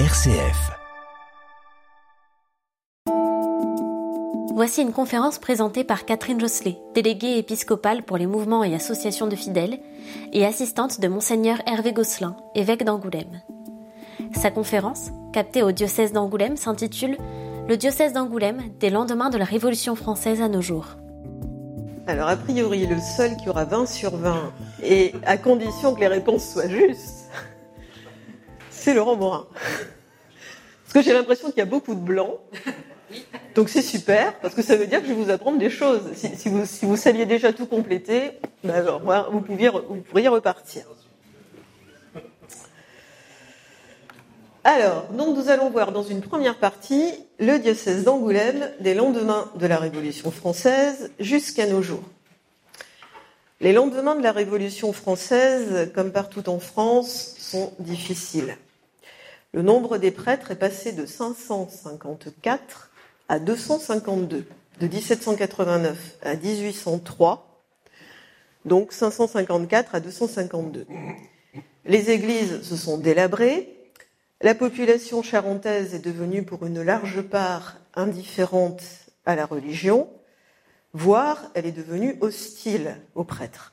RCF. Voici une conférence présentée par Catherine Josselet, déléguée épiscopale pour les mouvements et associations de fidèles et assistante de Monseigneur Hervé Gosselin, évêque d'Angoulême. Sa conférence, captée au diocèse d'Angoulême, s'intitule Le diocèse d'Angoulême des lendemains de la Révolution française à nos jours. Alors, a priori, le seul qui aura 20 sur 20, et à condition que les réponses soient justes, c'est Laurent Morin. Parce que j'ai l'impression qu'il y a beaucoup de blancs. Donc c'est super, parce que ça veut dire que je vous apprendre des choses. Si, vous, si vous, saviez déjà tout compléter, ben alors, vous, pouviez, vous pourriez repartir. Alors, donc nous allons voir dans une première partie le diocèse d'Angoulême des lendemains de la Révolution française jusqu'à nos jours. Les lendemains de la Révolution française, comme partout en France, sont difficiles. Le nombre des prêtres est passé de 554 à 252, de 1789 à 1803, donc 554 à 252. Les églises se sont délabrées, la population charentaise est devenue pour une large part indifférente à la religion, voire elle est devenue hostile aux prêtres.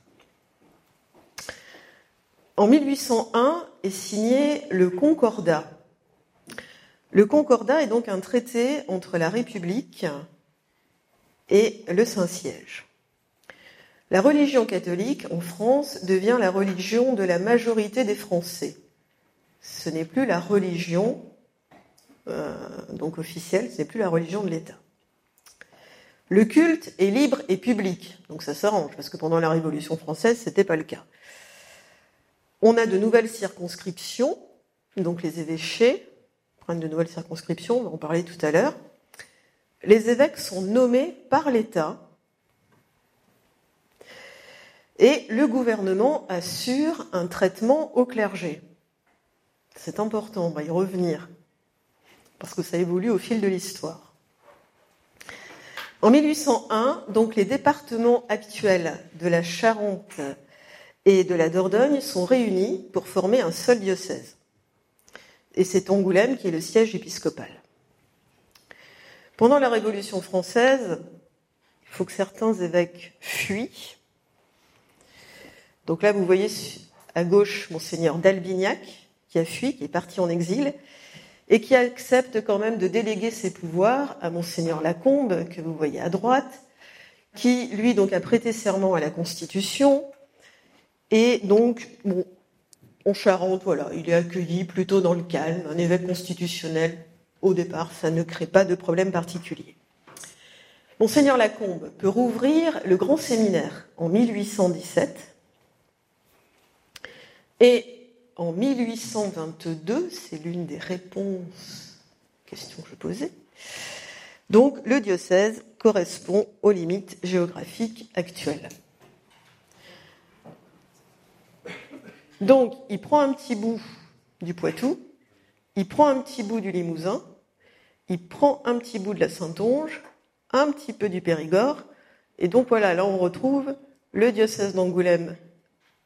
En 1801 est signé le Concordat. Le Concordat est donc un traité entre la République et le Saint-Siège. La religion catholique en France devient la religion de la majorité des Français. Ce n'est plus la religion euh, officielle, ce n'est plus la religion de l'État. Le culte est libre et public, donc ça s'arrange parce que pendant la Révolution française, ce n'était pas le cas. On a de nouvelles circonscriptions, donc les évêchés prennent de nouvelles circonscriptions, on va en parler tout à l'heure. Les évêques sont nommés par l'État et le gouvernement assure un traitement au clergé. C'est important, on va y revenir, parce que ça évolue au fil de l'histoire. En 1801, donc les départements actuels de la Charente et de la Dordogne sont réunis pour former un seul diocèse. Et c'est Angoulême qui est le siège épiscopal. Pendant la Révolution française, il faut que certains évêques fuient. Donc là, vous voyez à gauche monseigneur d'Albignac, qui a fui, qui est parti en exil, et qui accepte quand même de déléguer ses pouvoirs à monseigneur Lacombe, que vous voyez à droite, qui, lui, donc, a prêté serment à la Constitution, et donc, bon, en Charente, voilà, il est accueilli plutôt dans le calme, un évêque constitutionnel. Au départ, ça ne crée pas de problème particulier. Monseigneur Lacombe peut rouvrir le grand séminaire en 1817 et en 1822, c'est l'une des réponses aux questions que je posais, donc le diocèse correspond aux limites géographiques actuelles. Donc, il prend un petit bout du Poitou, il prend un petit bout du Limousin, il prend un petit bout de la Saintonge, un petit peu du Périgord, et donc voilà, là on retrouve le diocèse d'Angoulême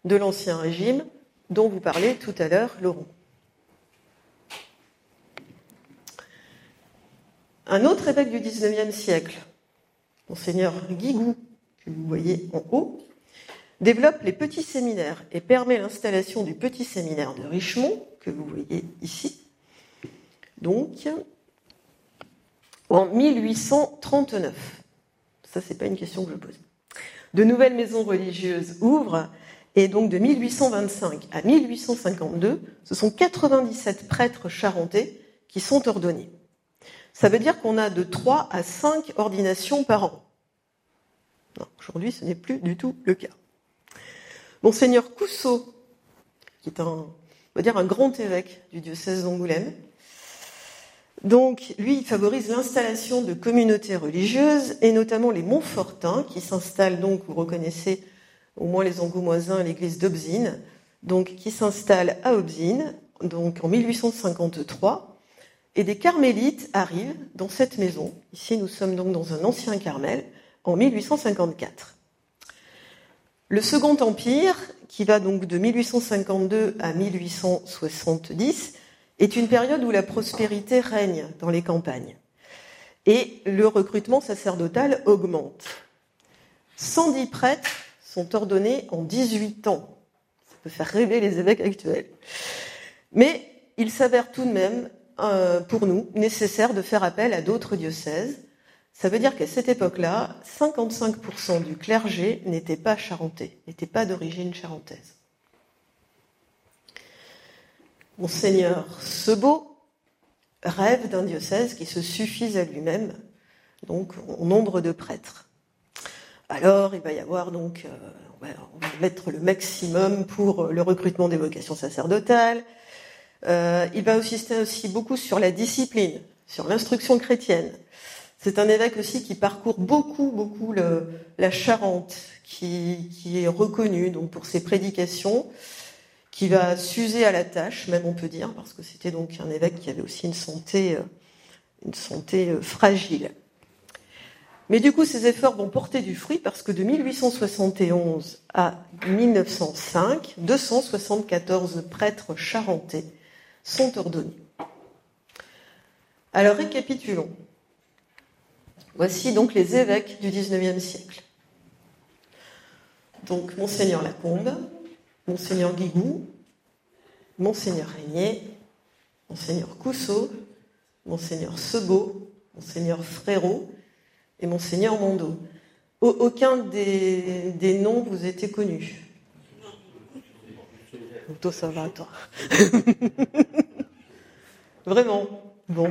de l'Ancien Régime, dont vous parlez tout à l'heure, Laurent. Un autre évêque du XIXe siècle, Monseigneur Guigou, que vous voyez en haut, développe les petits séminaires et permet l'installation du petit séminaire de Richemont, que vous voyez ici. Donc, en 1839. Ça, c'est pas une question que je pose. De nouvelles maisons religieuses ouvrent, et donc de 1825 à 1852, ce sont 97 prêtres charentais qui sont ordonnés. Ça veut dire qu'on a de 3 à 5 ordinations par an. Aujourd'hui, ce n'est plus du tout le cas. Monseigneur Cousseau, qui est un, grand évêque du diocèse d'Angoulême. Donc, lui, il favorise l'installation de communautés religieuses, et notamment les Montfortins, qui s'installent donc, vous reconnaissez au moins les Angoumoisins, l'église d'Aubzine, donc qui s'installe à Aubzine, donc en 1853, et des carmélites arrivent dans cette maison. Ici, nous sommes donc dans un ancien Carmel, en 1854. Le Second Empire, qui va donc de 1852 à 1870, est une période où la prospérité règne dans les campagnes et le recrutement sacerdotal augmente. 110 prêtres sont ordonnés en 18 ans. Ça peut faire rêver les évêques actuels. Mais il s'avère tout de même, euh, pour nous, nécessaire de faire appel à d'autres diocèses. Ça veut dire qu'à cette époque-là, 55% du clergé n'était pas charentais, n'était pas d'origine charentaise. Monseigneur Sebeau rêve d'un diocèse qui se suffise à lui-même, donc en nombre de prêtres. Alors, il va y avoir donc, euh, on va mettre le maximum pour le recrutement des vocations sacerdotales. Euh, il va insister aussi beaucoup sur la discipline, sur l'instruction chrétienne. C'est un évêque aussi qui parcourt beaucoup, beaucoup la Charente, qui, qui, est reconnu donc pour ses prédications qui va s'user à la tâche, même on peut dire, parce que c'était donc un évêque qui avait aussi une santé, euh, une santé euh, fragile. Mais du coup, ces efforts vont porter du fruit parce que de 1871 à 1905, 274 prêtres charentais sont ordonnés. Alors récapitulons. Voici donc les évêques du XIXe siècle. Donc Monseigneur Lacombe, Monseigneur Guigou, Monseigneur Régnier, Monseigneur Cousseau, Monseigneur Sebeau, Monseigneur Frérot et Monseigneur Mondo. Aucun des, des noms vous était connu. Toi, ça. Vraiment. Bon.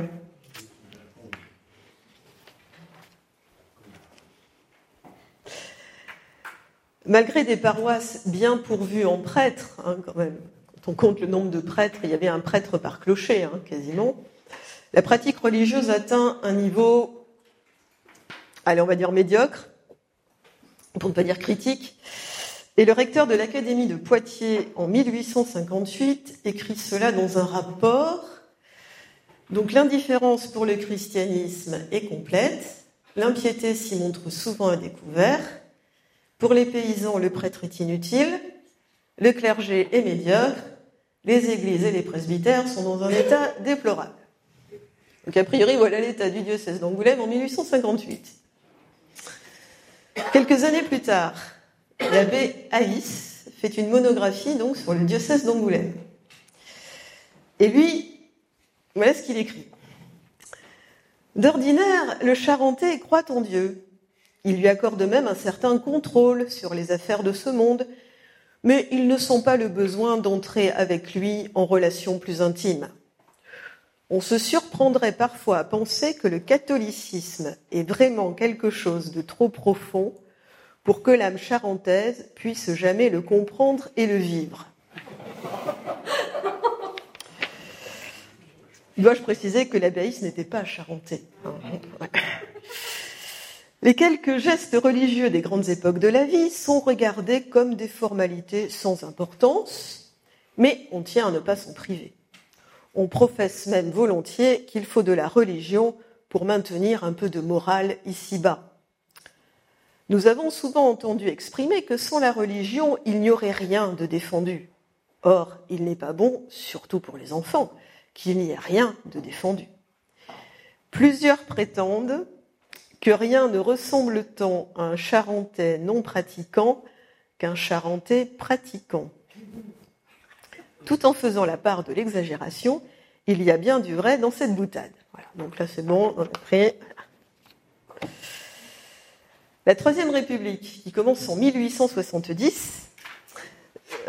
Malgré des paroisses bien pourvues en prêtres, hein, quand même, quand on compte le nombre de prêtres, il y avait un prêtre par clocher, hein, quasiment, la pratique religieuse atteint un niveau, allez, on va dire médiocre, pour ne pas dire critique, et le recteur de l'Académie de Poitiers, en 1858, écrit cela dans un rapport. Donc l'indifférence pour le christianisme est complète, l'impiété s'y montre souvent à découvert, pour les paysans, le prêtre est inutile, le clergé est médiocre, les églises et les presbytères sont dans un état déplorable. Donc a priori, voilà l'état du diocèse d'Angoulême en 1858. Quelques années plus tard, l'abbé Haïs fait une monographie donc sur le diocèse d'Angoulême. Et lui, voilà ce qu'il écrit. D'ordinaire, le Charentais croit en Dieu, il lui accorde même un certain contrôle sur les affaires de ce monde, mais il ne sent pas le besoin d'entrer avec lui en relation plus intime. On se surprendrait parfois à penser que le catholicisme est vraiment quelque chose de trop profond pour que l'âme charentaise puisse jamais le comprendre et le vivre. Dois-je préciser que l'abbaye n'était pas charentais les quelques gestes religieux des grandes époques de la vie sont regardés comme des formalités sans importance, mais on tient à ne pas s'en priver. On professe même volontiers qu'il faut de la religion pour maintenir un peu de morale ici-bas. Nous avons souvent entendu exprimer que sans la religion, il n'y aurait rien de défendu. Or, il n'est pas bon, surtout pour les enfants, qu'il n'y ait rien de défendu. Plusieurs prétendent que rien ne ressemble tant à un charentais non pratiquant qu'un charentais pratiquant. Tout en faisant la part de l'exagération, il y a bien du vrai dans cette boutade. Donc là c'est bon, on La Troisième République, qui commence en 1870,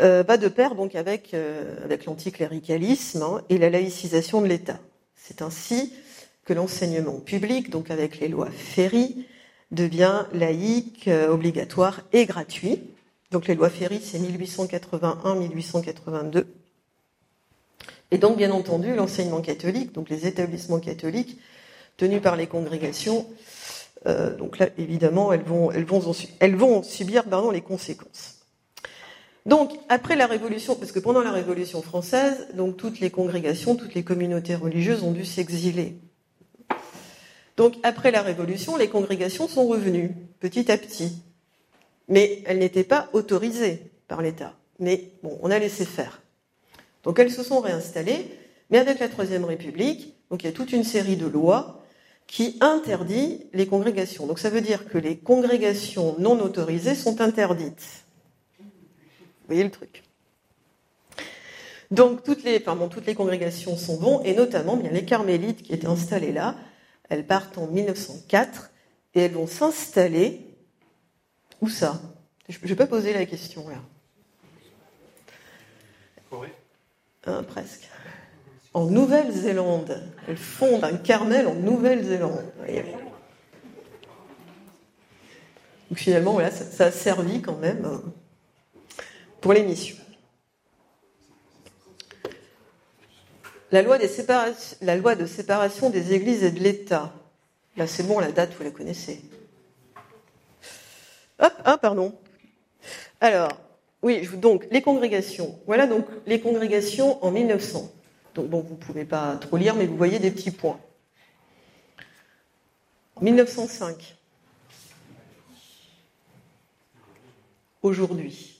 euh, va de pair donc avec, euh, avec l'anticléricalisme hein, et la laïcisation de l'État. C'est ainsi que l'enseignement public, donc avec les lois Ferry, devient laïque, euh, obligatoire et gratuit. Donc les lois Ferry, c'est 1881-1882. Et donc, bien entendu, l'enseignement catholique, donc les établissements catholiques tenus par les congrégations, euh, donc là, évidemment, elles vont, elles vont, elles vont subir pardon, les conséquences. Donc, après la Révolution, parce que pendant la Révolution française, donc toutes les congrégations, toutes les communautés religieuses ont dû s'exiler. Donc après la Révolution, les congrégations sont revenues petit à petit. Mais elles n'étaient pas autorisées par l'État. Mais bon, on a laissé faire. Donc elles se sont réinstallées, Mais avec la Troisième République, donc il y a toute une série de lois qui interdit les congrégations. Donc ça veut dire que les congrégations non autorisées sont interdites. Vous voyez le truc donc toutes les, pardon, toutes les congrégations sont bons, et notamment bien les carmélites qui étaient installées là. Elles partent en 1904 et elles vont s'installer. Où ça? Je ne vais pas poser la question là? Corée hein, Presque. En Nouvelle-Zélande. Elles fondent un Carmel en Nouvelle-Zélande. Donc finalement, voilà, ça, ça, a servi quand même euh, pour l'émission. La loi, de séparation des églises et de l'État. Là, c'est bon, la date, vous la connaissez. Hop, ah, pardon. Alors, oui, donc, les congrégations. Voilà donc les congrégations en 1900. Donc, bon, vous ne pouvez pas trop lire, mais vous voyez des petits points. 1905. Aujourd'hui.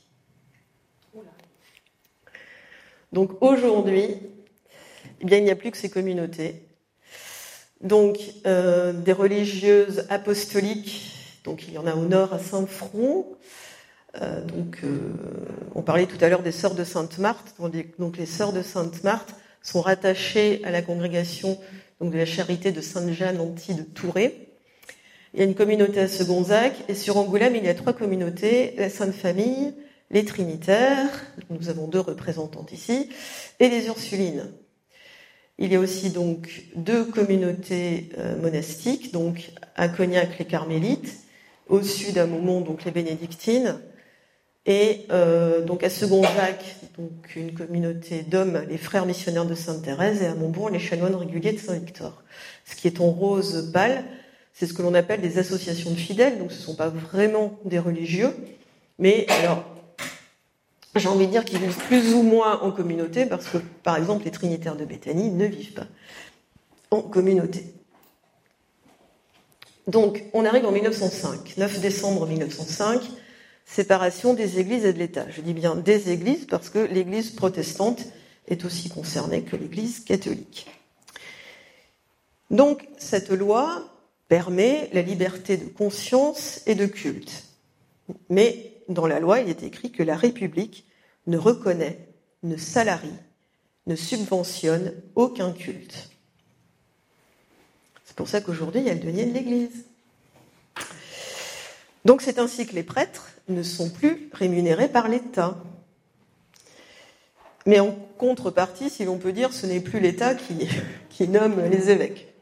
Donc aujourd'hui, eh il n'y a plus que ces communautés. Donc, euh, des religieuses apostoliques, donc il y en a au nord à Saint-Front. Euh, donc, euh, on parlait tout à l'heure des sœurs de Sainte-Marthe. Donc, les sœurs de Sainte-Marthe sont rattachées à la congrégation de la charité de Sainte-Jeanne Anti de Touré. Il y a une communauté à Segonzac, et sur Angoulême, il y a trois communautés la Sainte Famille, les Trinitaires, nous avons deux représentantes ici, et les Ursulines. Il y a aussi donc deux communautés euh, monastiques, donc à Cognac les Carmélites, au sud à Maumont donc les Bénédictines, et euh, donc à Second-Jacques, donc une communauté d'hommes, les frères missionnaires de Sainte Thérèse, et à Montbourg les chanoines réguliers de Saint-Victor. Ce qui est en rose pâle, c'est ce que l'on appelle des associations de fidèles, donc ce ne sont pas vraiment des religieux, mais alors j'ai envie de dire qu'ils vivent plus ou moins en communauté, parce que, par exemple, les trinitaires de Béthanie ne vivent pas en communauté. Donc, on arrive en 1905, 9 décembre 1905, séparation des églises et de l'État. Je dis bien des églises parce que l'église protestante est aussi concernée que l'église catholique. Donc, cette loi permet la liberté de conscience et de culte. Mais dans la loi, il est écrit que la République ne reconnaît, ne salarie, ne subventionne aucun culte. C'est pour ça qu'aujourd'hui, il y a le denier de l'Église. Donc c'est ainsi que les prêtres ne sont plus rémunérés par l'État. Mais en contrepartie, si l'on peut dire, ce n'est plus l'État qui, nomme les évêques.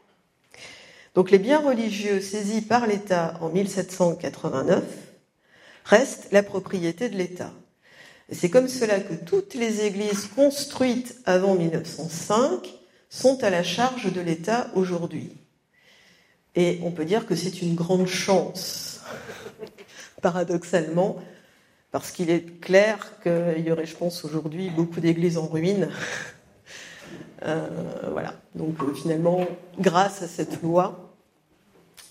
Donc les biens religieux saisis par l'État en 1789 restent la propriété de l'État. C'est comme cela que toutes les églises construites avant 1905 sont à la charge de l'État aujourd'hui. Et on peut dire que c'est une grande chance, paradoxalement, parce qu'il est clair qu'il y aurait, je pense, aujourd'hui beaucoup d'églises en ruine. Euh, voilà. Donc euh, finalement, grâce à cette loi,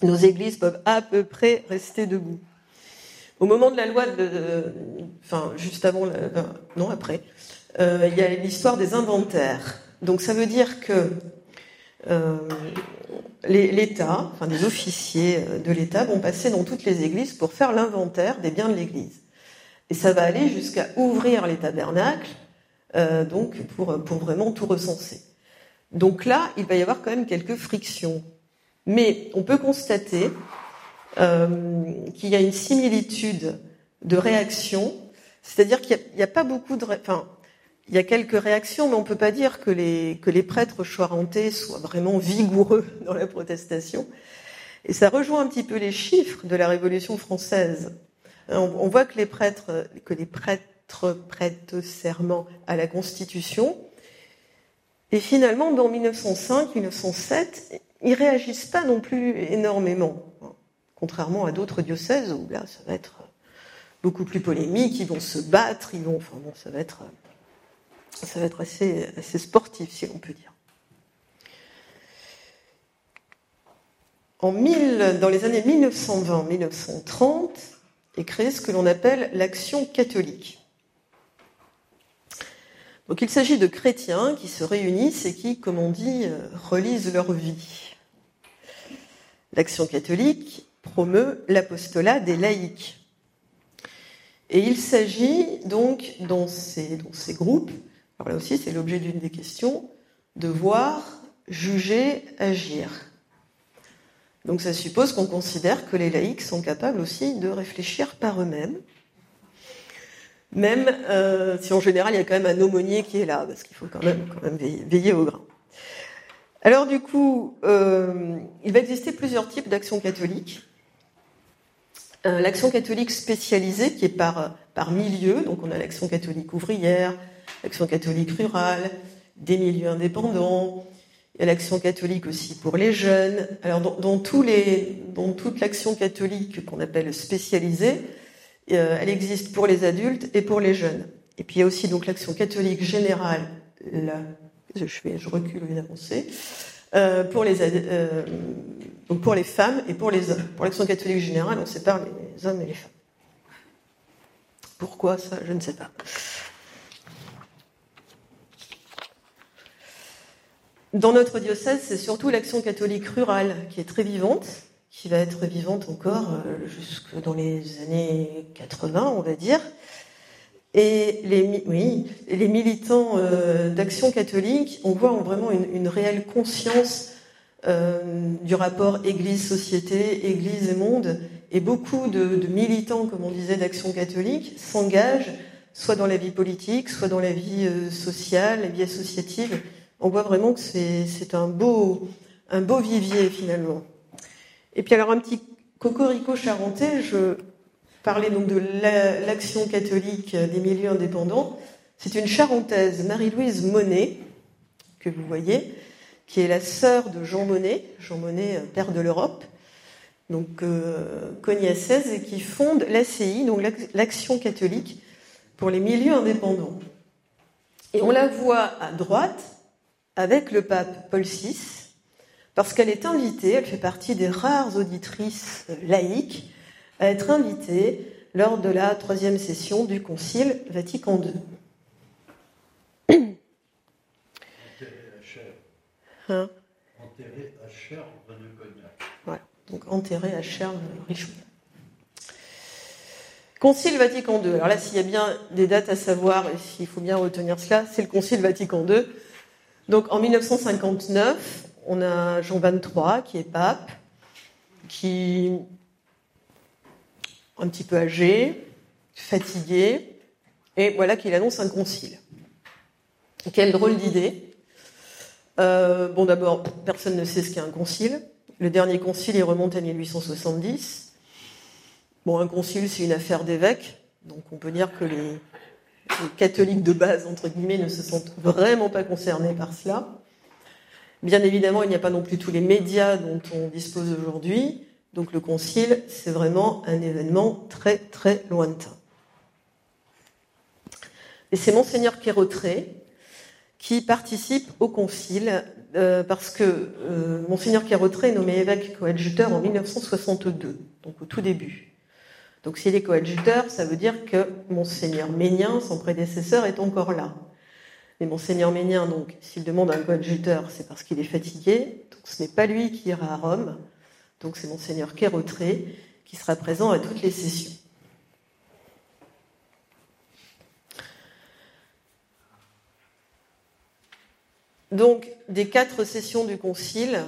nos églises peuvent à peu près rester debout. Au moment de la loi, de, enfin juste avant, non après, euh, il y a l'histoire des inventaires. Donc ça veut dire que euh, l'État, enfin des officiers de l'État vont passer dans toutes les églises pour faire l'inventaire des biens de l'Église. Et ça va aller jusqu'à ouvrir les tabernacles, euh, donc pour, vraiment tout recenser. Donc là, il va y avoir quand même quelques frictions. Mais on peut constater euh, qu'il y a une similitude de réaction, c'est-à-dire qu'il n'y a, pas beaucoup de, enfin, il y a quelques réactions, mais on ne peut pas dire que les, que les prêtres choirentais soient vraiment vigoureux dans la protestation. Et ça rejoint un petit peu les chiffres de la Révolution française. On, on voit que les prêtres, que les prêtres prêtent serment à la Constitution. Et finalement, dans 1905, 1907, ils réagissent pas non plus énormément contrairement à d'autres diocèses où là, ça va être beaucoup plus polémique, ils vont se battre, ils vont, enfin bon, ça va être, ça va être assez, assez sportif, si l'on peut dire. En dans les années 1920-1930 est créé ce que l'on appelle l'action catholique. Donc il s'agit de chrétiens qui se réunissent et qui, comme on dit, euh, relisent leur vie. L'Action catholique promeut l'apostolat des laïcs. Et il s'agit donc dans ces, groupes, alors là aussi c'est l'objet d'une des questions, de voir, juger, agir. Donc ça suppose qu'on considère que les laïcs sont capables aussi de réfléchir par eux-mêmes, même euh, si en général il y a quand même un aumônier qui est là, parce qu'il faut quand même, quand même veiller, au grain. Alors du coup, euh, il va exister plusieurs types d'actions catholiques. Euh, l'action catholique spécialisée qui est par, par milieu, donc on a l'action catholique ouvrière, l'action catholique rurale, des milieux indépendants, il y a l'action catholique aussi pour les jeunes. Alors dans, toute l'action catholique qu'on appelle spécialisée, euh, elle existe pour les adultes et pour les jeunes. Et puis il y a aussi donc l'action catholique générale, là, je, fais, je recule une avancée, euh, pour les euh, pour les femmes et pour les hommes. Pour l'action catholique générale, on sépare les hommes et les femmes. Pourquoi ça Je ne sais pas. Dans notre diocèse, c'est surtout l'action catholique rurale qui est très vivante, qui va être vivante encore euh, jusque dans les années 80, on va dire. Et les, oui, les militants euh, d'action catholique, on voit vraiment une, réelle conscience euh, du rapport Église-société, Église et monde. Et beaucoup de, militants, comme on disait, d'action catholique s'engagent soit dans la vie politique, soit dans la vie sociale, la vie associative on voit vraiment que c'est un beau, un beau vivier finalement. Et puis alors un petit cocorico charentais, je parlais donc de l'action catholique des milieux indépendants. C'est une charentaise, Marie-Louise Monet, que vous voyez, qui est la sœur de Jean Monnet, Jean Monnet, euh, père de l'Europe, donc euh, et qui fonde l'ACI, donc l'Action catholique pour les milieux indépendants. Et on la voit à droite, avec le pape Paul VI, parce qu'elle est invitée, elle fait partie des rares auditrices laïques à être invitée lors de la troisième session du Concile Vatican II. Hein? Enterré à Cherves de Cognac. Voilà, donc enterré à Cherves Richelieu. Concile Vatican II. Alors là, s'il y a bien des dates à savoir et s'il faut bien retenir cela, c'est le Concile Vatican II donc en 1959, on a Jean XXIII qui est pape, qui un petit peu âgé, fatigué, et voilà qu'il annonce un concile. Quelle drôle d'idée. Euh, bon, d'abord, personne ne sait ce qu'est un concile. Le dernier concile, il remonte à 1870. Bon, un concile, c'est une affaire d'évêque, donc on peut dire que les, les catholiques de base, entre guillemets, ne se sentent vraiment pas concernés par cela. Bien évidemment, il n'y a pas non plus tous les médias dont on dispose aujourd'hui. Donc le concile, c'est vraiment un événement très très lointain. Et c'est monseigneur Quérotré qui participe au concile euh, parce que euh, monseigneur Quérotré est nommé évêque coadjuteur en 1962, donc au tout début. Donc s'il est coadjuteur, ça veut dire que Monseigneur Ménien, son prédécesseur, est encore là. Mais Monseigneur Ménien, donc, s'il demande un coadjuteur, c'est parce qu'il est fatigué. Donc ce n'est pas lui qui ira à Rome. Donc c'est Monseigneur Kérotré qui sera présent à toutes les sessions. Donc, des quatre sessions du Concile,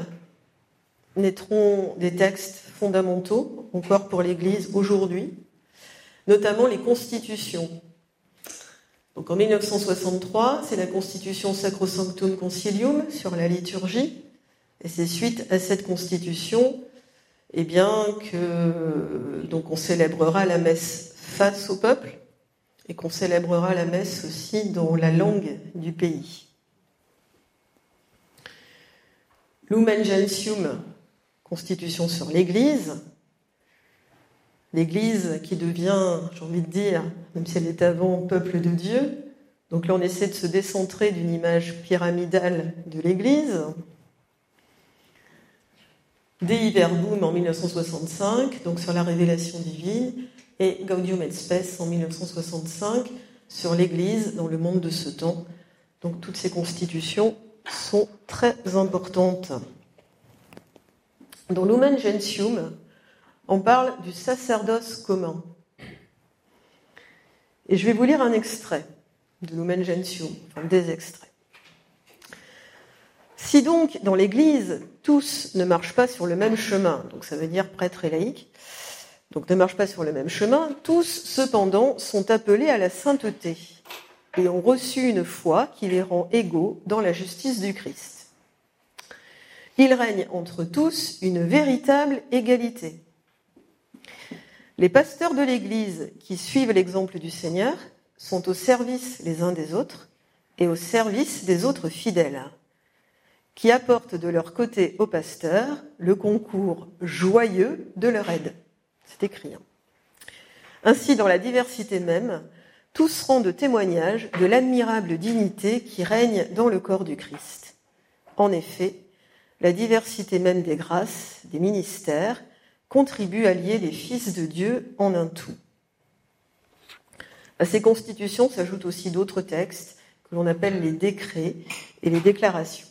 naîtront des textes fondamentaux encore pour l'Église aujourd'hui, notamment les constitutions. Donc en 1963, c'est la constitution Sacrosanctum Concilium sur la liturgie, et c'est suite à cette constitution, eh bien que donc on célébrera la messe face au peuple et qu'on célébrera la messe aussi dans la langue du pays. Lumen Gentium, constitution sur l'Église. L'Église qui devient, j'ai envie de dire, même si elle est avant, peuple de Dieu. Donc là, on essaie de se décentrer d'une image pyramidale de l'Église. Dei Verbum en 1965, donc sur la révélation divine, et Gaudium et Spes en 1965 sur l'Église dans le monde de ce temps, Donc toutes ces constitutions sont très importantes. Dans Lumen Gentium, on parle du sacerdoce commun. Et je vais vous lire un extrait de Lumen Gentium, enfin des extraits. Si donc dans l'Église tous ne marchent pas sur le même chemin, donc ça veut dire prêtre et laïcs, donc ne marchent pas sur le même chemin, tous cependant sont appelés à la sainteté et ont reçu une foi qui les rend égaux dans la justice du Christ. Il règne entre tous une véritable égalité. Les pasteurs de l'Église qui suivent l'exemple du Seigneur sont au service les uns des autres et au service des autres fidèles qui apportent de leur côté aux pasteurs le concours joyeux de leur aide. C'est écrit. Hein. Ainsi, dans la diversité même, tous rendent témoignage de l'admirable dignité qui règne dans le corps du Christ. En effet, la diversité même des grâces, des ministères, contribue à lier les fils de Dieu en un tout. À ces constitutions s'ajoutent aussi d'autres textes que l'on appelle les décrets et les déclarations.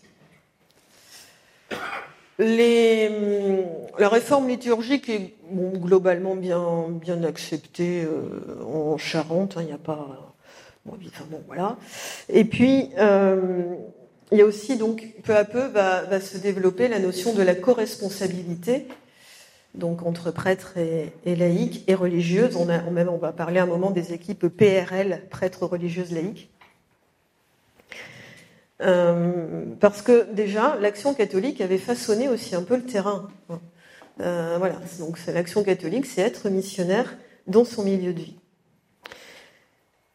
Hum, la réforme liturgique est globalement bien, acceptée euh, en Charente. Hein, il n'y a pas. Et puis, euh, y a aussi, donc, peu à peu, va, se développer la notion de la co-responsabilité, donc entre prêtres et, et laïcs et religieuses. On, même, on va parler un moment des équipes PRL, prêtres religieuses laïques. Euh, parce que déjà, l'action catholique avait façonné aussi un peu le terrain. Euh, voilà, donc l'action catholique, c'est être missionnaire dans son milieu de vie.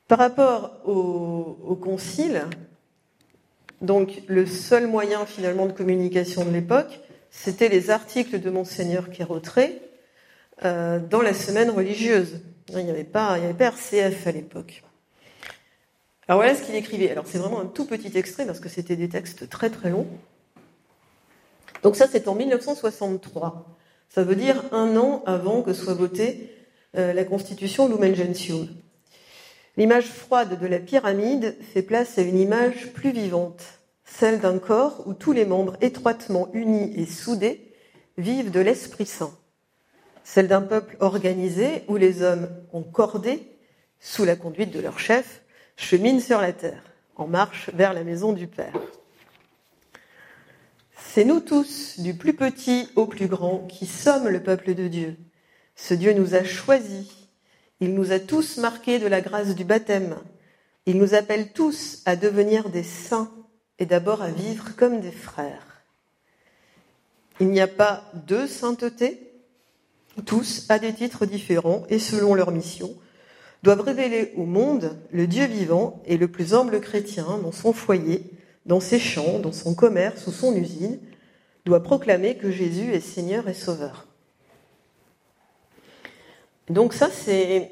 Par rapport au, concile, donc le seul moyen finalement de communication de l'époque, c'était les articles de Monseigneur Kérotré euh, dans la semaine religieuse. Il n'y avait pas, il avait pas RCF à l'époque. Alors voilà ce qu'il écrivait. Alors c'est vraiment un tout petit extrait parce que c'était des textes très très longs. Donc ça c'est en 1963. Ça veut dire un an avant que soit votée euh, la constitution Lumen Gentium. L'image froide de la pyramide fait place à une image plus vivante, celle d'un corps où tous les membres étroitement unis et soudés vivent de l'Esprit Saint, celle d'un peuple organisé où les hommes ont cordé, sous la conduite de leur chef, chemine sur la terre, en marche vers la maison du Père. C'est nous tous, du plus petit au plus grand, qui sommes le peuple de Dieu. Ce Dieu nous a choisis. Il nous a tous marqués de la grâce du baptême. Il nous appelle tous à devenir des saints et d'abord à vivre comme des frères. Il n'y a pas deux saintetés, tous à des titres différents et selon leur mission, doivent révéler au monde le Dieu vivant et le plus humble chrétien dans son foyer, dans ses champs, dans son commerce ou son usine, doit proclamer que Jésus est Seigneur et Sauveur. Donc ça, c'est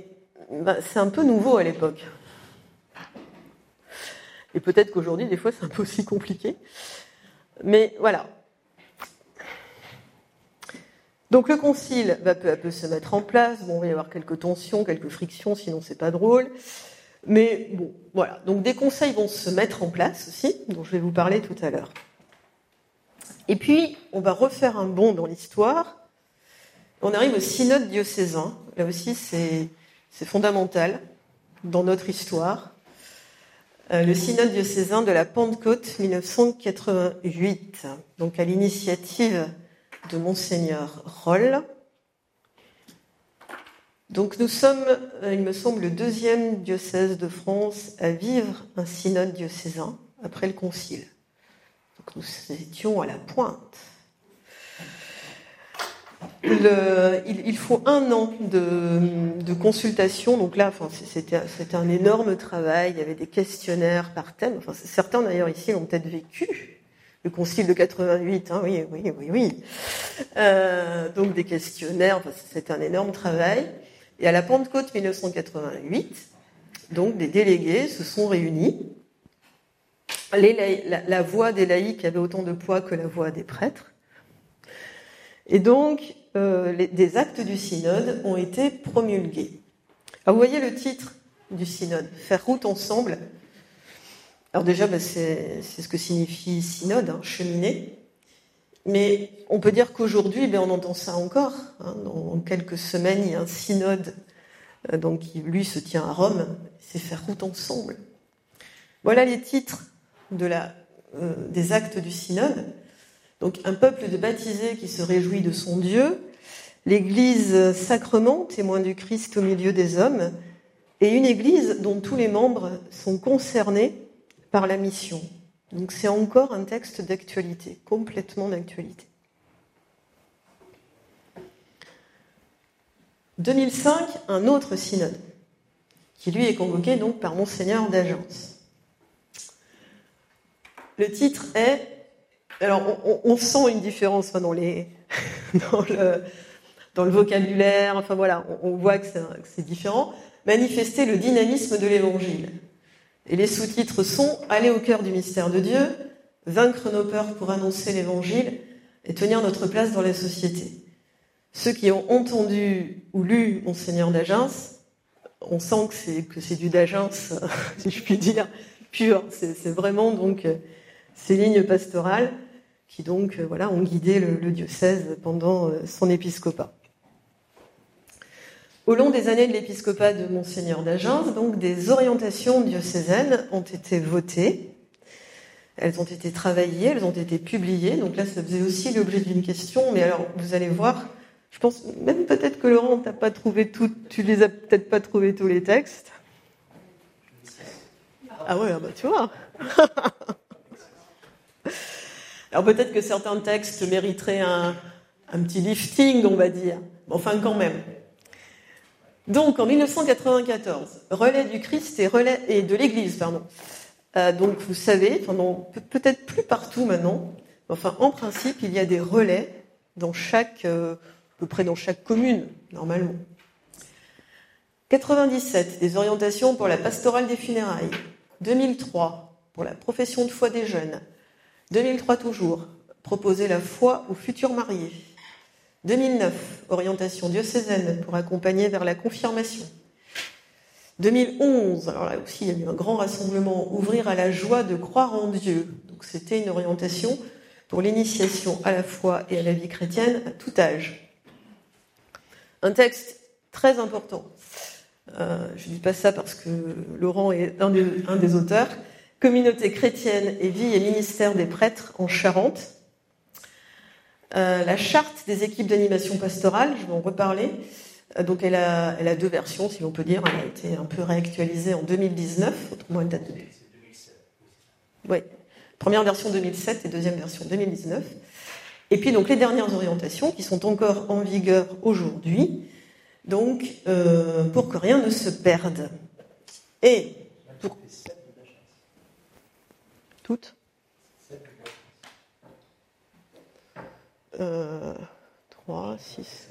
bah, un peu nouveau à l'époque. Et peut-être qu'aujourd'hui, des fois, c'est un peu aussi compliqué. Mais voilà, donc le concile va peu à peu se mettre en place. Bon, il va y avoir quelques tensions, quelques frictions, sinon c'est pas drôle. Mais bon, voilà. Donc des conseils vont se mettre en place aussi, dont je vais vous parler tout à l'heure. Et puis, on va refaire un bond dans l'histoire. On arrive au synode diocésain. Là aussi, c'est fondamental dans notre histoire. Euh, le synode diocésain de la Pentecôte 1988, donc à l'initiative de Monseigneur Roll. Donc nous sommes, euh, il me semble, le deuxième diocèse de France à vivre un synode diocésain après le Concile. Donc nous étions à la pointe. il, faut un an de, consultation. Donc là, enfin, c'était, un énorme travail. Il y avait des questionnaires par thème. Certains d'ailleurs ici l'ont peut-être vécu le concile de 88, hein, oui, oui, oui, oui. Euh, donc des questionnaires, c'était un énorme travail. Et à la Pentecôte 1988, donc des délégués se sont réunis. La, voix des laïcs avait autant de poids que la voix des prêtres. Et donc, euh, des actes du synode ont été promulgués. Alors, vous voyez le titre du synode, Faire route ensemble Alors déjà, bah, c'est ce que signifie synode, hein, cheminer. Mais on peut dire qu'aujourd'hui, ben, on entend ça encore. Hein. Dans quelques semaines, il y a un synode euh, qui, lui, se tient à Rome. C'est faire route ensemble. Voilà les titres euh, des actes du synode. Donc un peuple de baptisés qui se réjouit de son Dieu, l'Église sacrement, témoin du Christ au milieu des hommes, et une Église dont tous les membres sont concernés par la mission. Donc c'est encore un texte d'actualité, complètement d'actualité. 2005, un autre synode, qui lui est convoqué donc par Monseigneur d'Agence. Le titre est, alors on, sent une différence le, dans le vocabulaire, enfin voilà, on, voit que c'est différent, manifester le dynamisme de l'Évangile. Et les sous-titres sont Aller au cœur du mystère de Dieu, vaincre nos peurs pour annoncer l'Évangile et tenir notre place dans la société. Ceux qui ont entendu ou lu Monseigneur d'Agens, on sent que c'est que du d'Agens, si je puis dire, pur. C'est vraiment donc ces lignes pastorales qui donc voilà ont guidé le, le diocèse pendant euh, son épiscopat. Au long des années de l'épiscopat de Monseigneur d'Agens, donc des orientations diocésaines ont été votées. Elles ont été travaillées, elles ont été publiées. Donc là, ça faisait aussi l'objet d'une question. Mais alors, vous allez voir, je pense même peut-être que Laurent, t'as pas trouvé tout, tu les as peut-être pas trouvé tous les textes. Ah ouais, ah bah tu vois. alors peut-être que certains textes mériteraient un, un petit lifting, on va dire. Enfin, quand même. Donc en 1994, relais du Christ et relais et de l'Église, pardon. Euh, donc vous savez, peut-être plus partout maintenant, enfin en principe il y a des relais dans chaque, euh, à peu près dans chaque commune normalement. 97, des orientations pour la pastorale des funérailles. 2003, pour la profession de foi des jeunes. 2003 toujours, proposer la foi aux futurs mariés. 2009, orientation diocésaine pour accompagner vers la confirmation. 2011, alors là aussi il y a eu un grand rassemblement, ouvrir à la joie de croire en Dieu. Donc c'était une orientation pour l'initiation à la foi et à la vie chrétienne à tout âge. Un texte très important. Euh, je ne dis pas ça parce que Laurent est un des, un des auteurs. Communauté chrétienne et vie et ministère des prêtres en Charente, euh, la charte des équipes d'animation pastorale, je vais en reparler. Euh, donc elle a, elle a deux versions, si l'on peut dire. Elle a été un peu réactualisée en 2019, autrement elle date de... Oui, première version 2007 et deuxième version 2019. Et puis donc les dernières orientations qui sont encore en vigueur aujourd'hui, donc euh, pour que rien ne se perde. Et pour... toutes? 3, 6.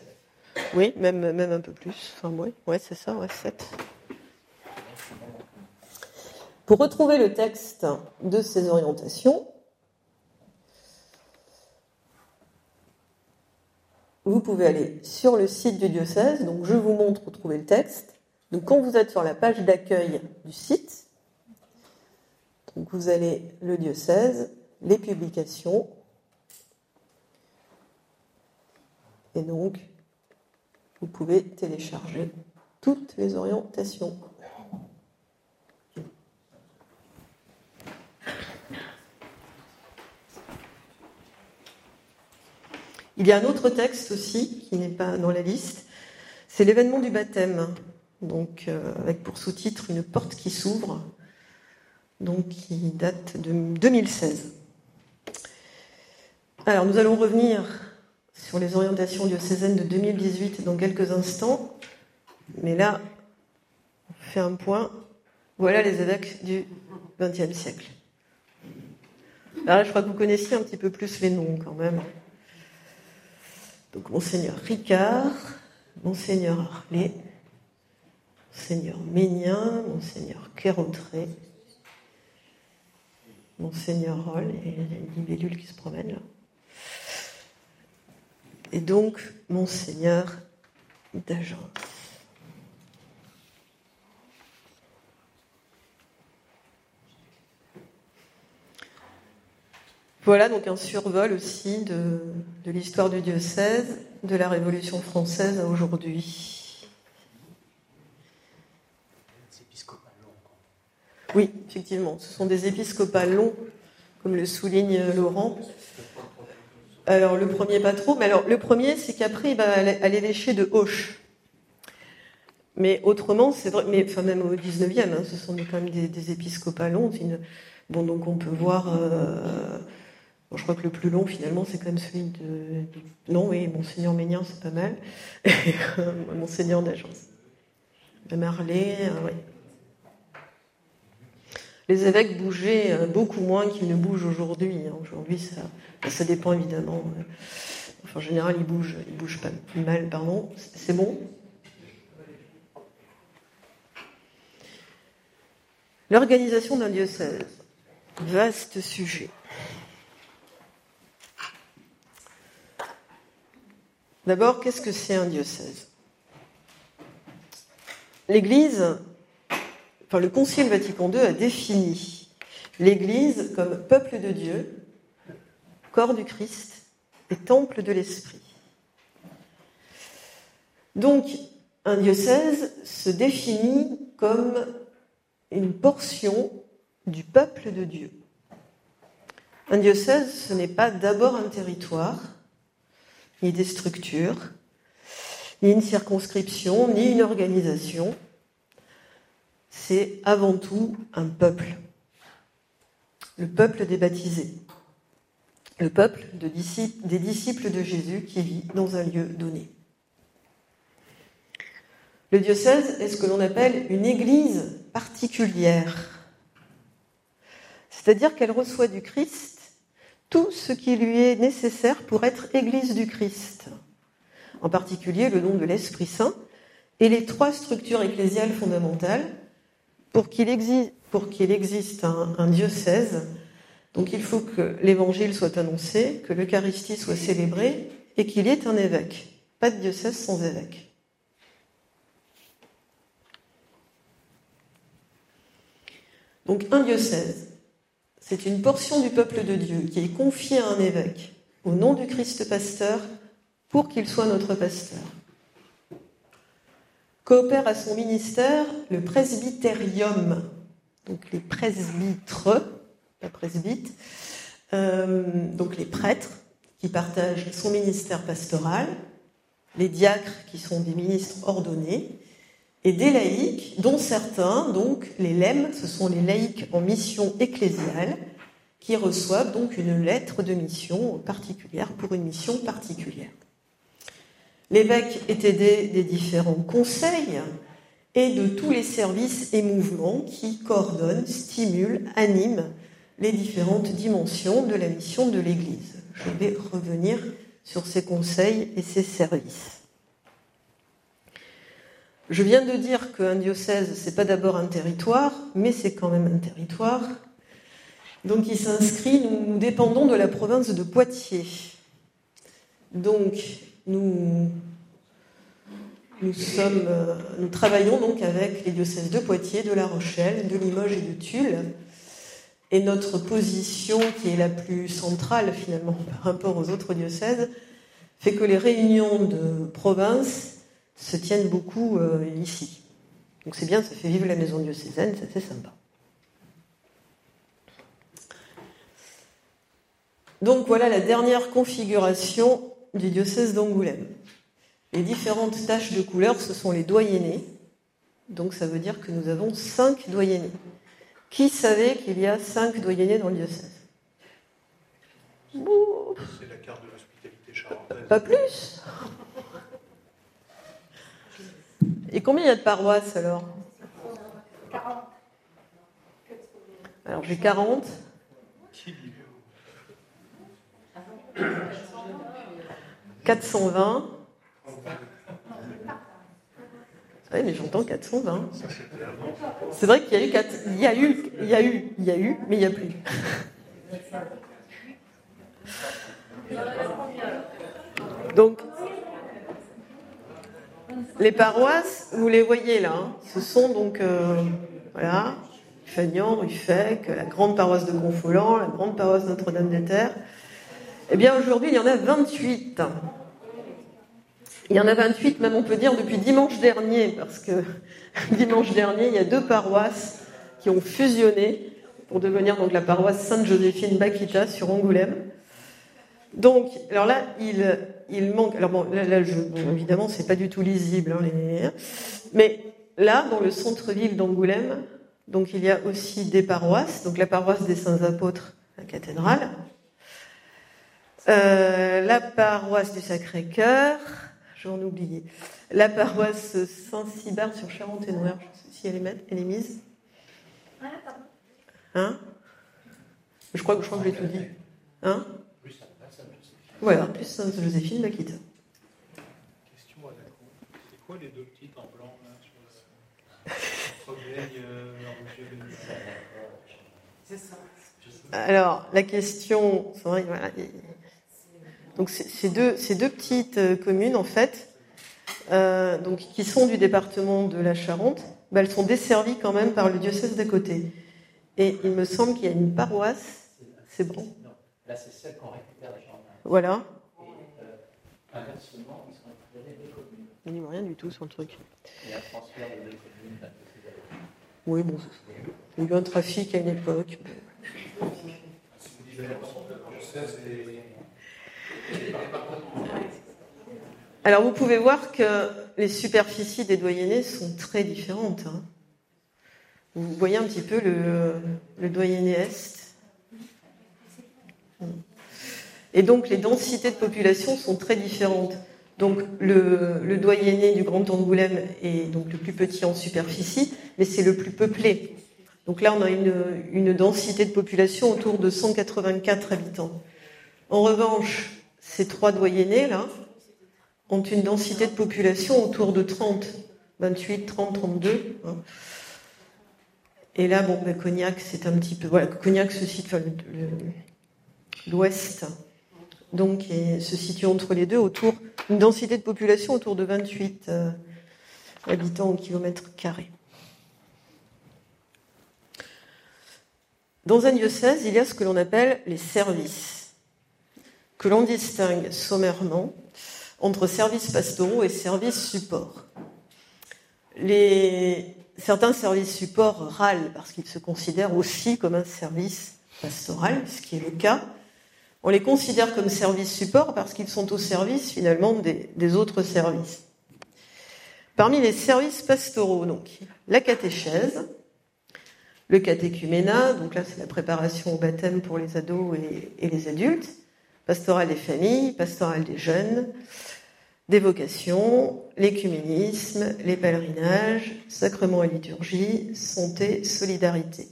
Oui, même, même un peu plus. Enfin, oui, ouais, c'est ça, ouais, 7. Pour retrouver le texte de ces orientations, vous pouvez aller sur le site du diocèse. Donc, je vous montre où trouver le texte. Donc, quand vous êtes sur la page d'accueil du site, vous allez le diocèse, les publications, Et donc, vous pouvez télécharger toutes les orientations. Il y a un autre texte aussi qui n'est pas dans la liste, c'est l'événement du baptême, donc euh, avec pour sous-titre une porte qui s'ouvre, donc qui date de 2016. Alors nous allons revenir sur les orientations diocésaines de 2018 dans quelques instants. Mais là, on fait un point. Voilà les évêques du XXe siècle. Là, je crois que vous connaissiez un petit peu plus les noms quand même. Donc, Monseigneur Ricard, Monseigneur Harley, Monseigneur Ménien, Monseigneur Kérotré, Monseigneur Roll, et il y a une libellule qui se promène là et donc Monseigneur d'Agence. Voilà donc un survol aussi de, l'histoire du diocèse, de la Révolution française à aujourd'hui. Oui, effectivement, ce sont des épiscopales longs, comme le souligne Laurent. Alors le premier pas trop, mais alors le premier c'est qu'après il va à l'évêché de Auch. Mais autrement, c'est vrai, mais enfin même au 19e, hein, ce sont quand même des, des épiscopales longs. Bon, donc on peut voir. Euh, je crois que le plus long finalement c'est quand même celui de. Non, oui, Monseigneur Ménian, c'est pas mal. Monseigneur d'Agence. Marley, euh, oui les évêques bougeaient euh, beaucoup moins qu'ils ne bougent aujourd'hui. Hein. Aujourd'hui, ça, dépend évidemment. Euh, en général, ils bougent, ils bougent pas mal, pardon. C'est bon? L'organisation d'un diocèse. Vaste sujet. D'abord, qu'est-ce que c'est un diocèse? L'Église le Concile Vatican II a défini l'Église comme peuple de Dieu, corps du Christ et temple de l'Esprit. Donc, un diocèse se définit comme une portion du peuple de Dieu. Un diocèse, ce n'est pas d'abord un territoire, ni des structures, ni une circonscription, ni une organisation, c'est avant tout un peuple. Le peuple des baptisés. Le peuple des disciples de Jésus qui vit dans un lieu donné. Le diocèse est ce que l'on appelle une église particulière. C'est-à-dire qu'elle reçoit du Christ tout ce qui lui est nécessaire pour être église du Christ. En particulier le don de l'Esprit Saint et les trois structures ecclésiales fondamentales pour qu'il existe, un, diocèse, donc il faut que l'évangile soit annoncé, que l'Eucharistie soit célébrée et qu'il y ait un évêque. Pas de diocèse sans évêque. Donc un diocèse, c'est une portion du peuple de Dieu qui est confiée à un évêque au nom du Christ pasteur pour qu'il soit notre pasteur coopère à son ministère le presbyterium, donc les presbytres, euh, donc les prêtres qui partagent son ministère pastoral, les diacres qui sont des ministres ordonnés, et des laïcs, dont certains, donc les lemmes, ce sont les laïcs en mission ecclésiale, qui reçoivent donc une lettre de mission particulière pour une mission particulière. L'évêque est aidé des différents conseils et de tous les services et mouvements qui coordonnent, stimulent, animent les différentes dimensions de la mission de l'Église. Je vais revenir sur ces conseils et ces services. Je viens de dire qu'un diocèse, c'est pas d'abord un territoire, mais c'est quand même un territoire. Donc il s'inscrit, nous, nous dépendons de la province de Poitiers. Donc nous, euh, nous travaillons donc avec les diocèses de Poitiers, de La Rochelle, de Limoges et de Tulle. Et notre position, qui est la plus centrale finalement par rapport aux autres diocèses, fait que les réunions de province se tiennent beaucoup euh, ici. Donc c'est bien, ça fait vivre la maison diocésaine, c'est sympa. Donc voilà la dernière configuration du diocèse d'Angoulême. Les différentes taches de couleur, ce sont les doyennés. Donc ça veut dire que nous avons cinq doyennés. Qui savait qu'il y a cinq doyennés dans le diocèse? C'est la carte de l'hospitalité charentaise. Pas plus Et combien il y a de paroisses alors? 40. Alors j'ai 40. 420. Oui, mais j'entends 420. C'est vrai qu'il y a eu, 4... il y a eu, il y a eu, il y a eu, mais il n'y a plus. Donc, les paroisses, vous les voyez là, hein. ce sont donc, euh, voilà, Fagnan, Ruffec, la grande paroisse de Confolant, la grande paroisse Notre-Dame-des-Terres. Eh bien, aujourd'hui, il y en a 28. Il y en a 28, même on peut dire depuis dimanche dernier, parce que dimanche dernier, il y a deux paroisses qui ont fusionné pour devenir donc la paroisse Sainte-Joséphine Bakita sur Angoulême. Donc, alors là, il, il manque. Alors bon, là, je, évidemment, c'est pas du tout lisible, hein, les, mais là, dans le centre-ville d'Angoulême, donc il y a aussi des paroisses. Donc la paroisse des Saints Apôtres, la cathédrale, euh, la paroisse du Sacré-Cœur, j'en oublié, la paroisse Saint-Cybard sur Charente-et-Noire, je sais si elle est, elle est mise. Hein? Je crois que je crois que j'ai tout dit. Hein? Voilà, plus Sainte-Joséphine Makita. Question à la C'est quoi les deux petites en blanc là sur C'est ça. Alors, la question, vrai, voilà, donc ces deux, ces deux petites euh, communes, en fait, euh, donc, qui sont du département de la Charente, bah, elles sont desservies quand même par le diocèse d'à côté. Et il me semble qu'il y a une paroisse, c'est bon Non, là c'est celle qu'on récupère voilà. Et euh, inversement, ils sont récupérés des communes. Il n'y a rien du tout sur le truc. Il y a un transfert de deux communes Oui, bon, il y a eu un trafic à une époque. Alors vous pouvez voir que les superficies des doyennés sont très différentes. Hein. Vous voyez un petit peu le, doyenné Est. Et donc les densités de population sont très différentes. Donc le, doyenné du Grand Angoulême est donc le plus petit en superficie, mais c'est le plus peuplé. Donc là, on a une, densité de population autour de 184 habitants. En revanche, ces trois doyennés là ont une densité de population autour de 30, 28, 30, 32. Et là, bon, ben, Cognac, c'est un petit peu. Voilà, Cognac se situe, enfin, l'ouest donc se situe entre les deux, autour une densité de population autour de 28 euh, habitants au kilomètre carré. Dans un diocèse, il y a ce que l'on appelle les services, que l'on distingue sommairement entre services pastoraux et services supports. Les... Certains services supports râlent parce qu'ils se considèrent aussi comme un service pastoral, ce qui est le cas on les considère comme services support parce qu'ils sont au service finalement des, autres services. Parmi les services pastoraux, donc, la catéchèse, le catéchuménat, donc là c'est la préparation au baptême pour les ados et, les adultes, pastoral des familles, pastoral des jeunes, des vocations, l'écuménisme, les pèlerinages, sacrement et liturgie, santé, solidarité.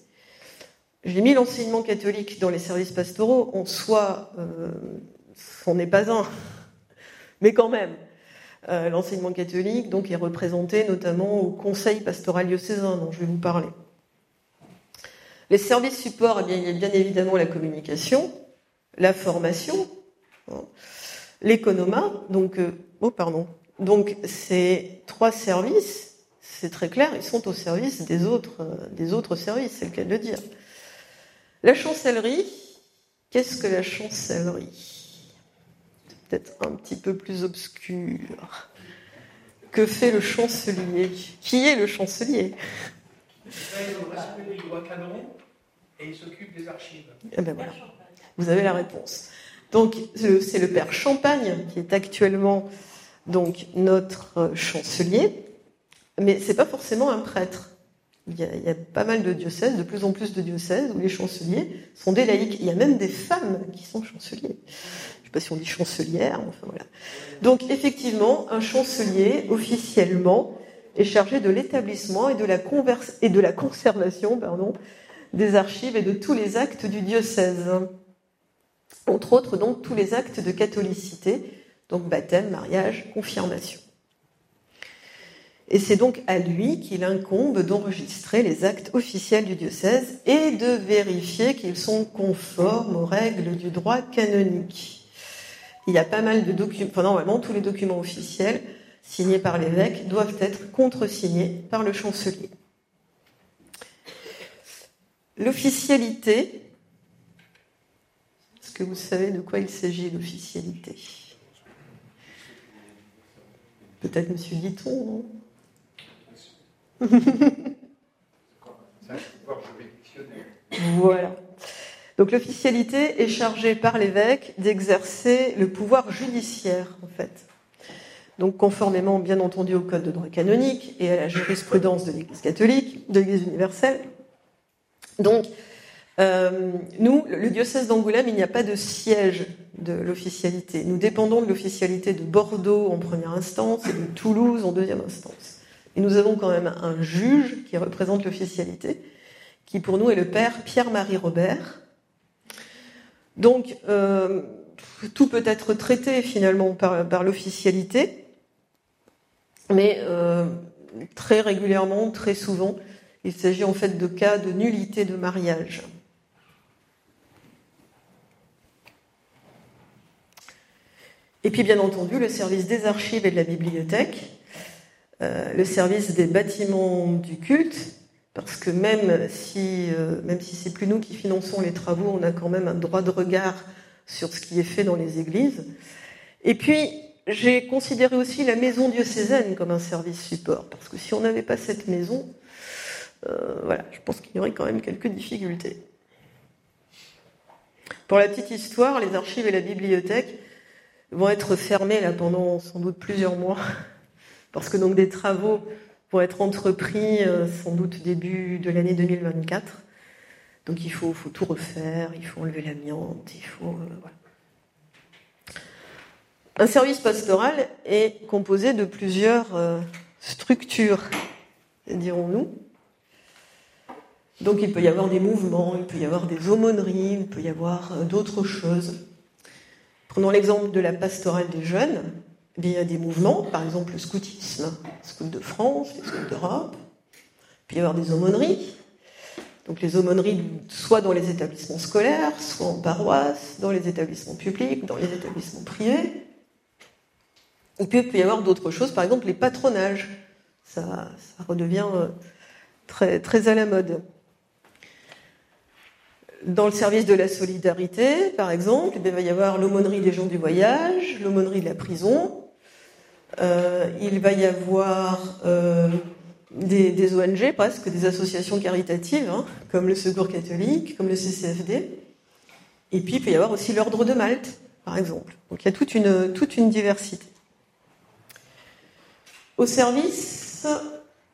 J'ai mis l'enseignement catholique dans les services pastoraux. En soi, euh, ce n'est pas un, mais quand même. Euh, l'enseignement catholique donc, est représenté notamment au Conseil pastoral diocésain dont je vais vous parler. Les services supports, eh il y a bien évidemment la communication, la formation, l'économat. Donc, euh, oh pardon. Donc ces trois services, c'est très clair, ils sont au service des autres, des autres services, c'est le cas de le dire. La chancellerie, qu'est-ce que la chancellerie? C'est peut-être un petit peu plus obscur. Que fait le chancelier? Qui est le chancelier? Et il s'occupe des archives. Eh ben voilà. Vous avez la réponse. Donc c'est le père Champagne qui est actuellement notre chancelier, mais c'est pas forcément un prêtre. Il y, a, pas mal de diocèses, de plus en plus de diocèses où les chanceliers sont des laïcs. Il y a même des femmes qui sont chanceliers. Je ne sais pas si on dit chancelière, enfin voilà. Donc effectivement, un chancelier officiellement est chargé de l'établissement et de la conservation, des archives et de tous les actes du diocèse. Entre autres, donc tous les actes de catholicité, donc baptême, mariage, confirmation. Et c'est donc à lui qu'il incombe d'enregistrer les actes officiels du diocèse et de vérifier qu'ils sont conformes aux règles du droit canonique. Il y a pas mal de documents, enfin normalement tous les documents officiels signés par l'évêque doivent être contresignés par le chancelier. l'officialité. Que vous savez de quoi il s'agit, l'officialité Peut-être Monsieur Guiton, Voilà. Donc l'officialité est chargée par l'évêque d'exercer le pouvoir judiciaire, en fait. Donc conformément, bien entendu, au code de droit canonique et à la jurisprudence de l'Église catholique, de l'Église universelle. Donc, euh, nous, le diocèse d'Angoulême, il n'y a pas de siège de l'officialité. Nous dépendons de l'officialité de Bordeaux en première instance et de Toulouse en deuxième instance. Et nous avons quand même un juge qui représente l'officialité, qui pour nous est le père Pierre-Marie Robert. Donc, euh, tout peut être traité finalement par, l'officialité, mais euh, très régulièrement, très souvent, il s'agit en fait de cas de nullité de mariage. Et puis bien entendu, le service des archives et de la bibliothèque, euh, le service des bâtiments du culte, parce que même si, euh, même si c'est plus nous qui finançons les travaux, on a quand même un droit de regard sur ce qui est fait dans les églises. Et puis, j'ai considéré aussi la maison diocésaine comme un service support, parce que si on n'avait pas cette maison, euh, voilà, je pense qu'il y aurait quand même quelques difficultés. Pour la petite histoire, les archives et la bibliothèque vont être fermés là pendant sans doute plusieurs mois, parce que donc des travaux vont être entrepris euh, sans doute début de l'année 2024. Donc il faut, faut, tout refaire, il faut enlever l'amiante, il faut euh, voilà. Un service pastoral est composé de plusieurs euh, structures, dirons-nous. Donc il peut y avoir des mouvements, il peut y avoir des aumôneries, il peut y avoir d'autres choses. Prenons l'exemple de la pastorale des jeunes. Il y a des mouvements, par exemple le scoutisme, le scout de France, les scouts d'Europe. Il peut y avoir des aumôneries. Donc les aumôneries, soit dans les établissements scolaires, soit en paroisse, dans les établissements publics, dans les établissements privés. Et puis il peut y avoir d'autres choses, par exemple les patronages. Ça, ça redevient euh, très, très à la mode. Dans le service de la solidarité, par exemple, il va y avoir l'aumônerie des gens du voyage, l'aumônerie de la prison. Euh, il va y avoir euh, des, ONG, presque des associations caritatives, hein, comme le Secours catholique, comme le CCFD. Et puis il peut y avoir aussi l'Ordre de Malte, par exemple. Donc il y a toute une diversité. Au service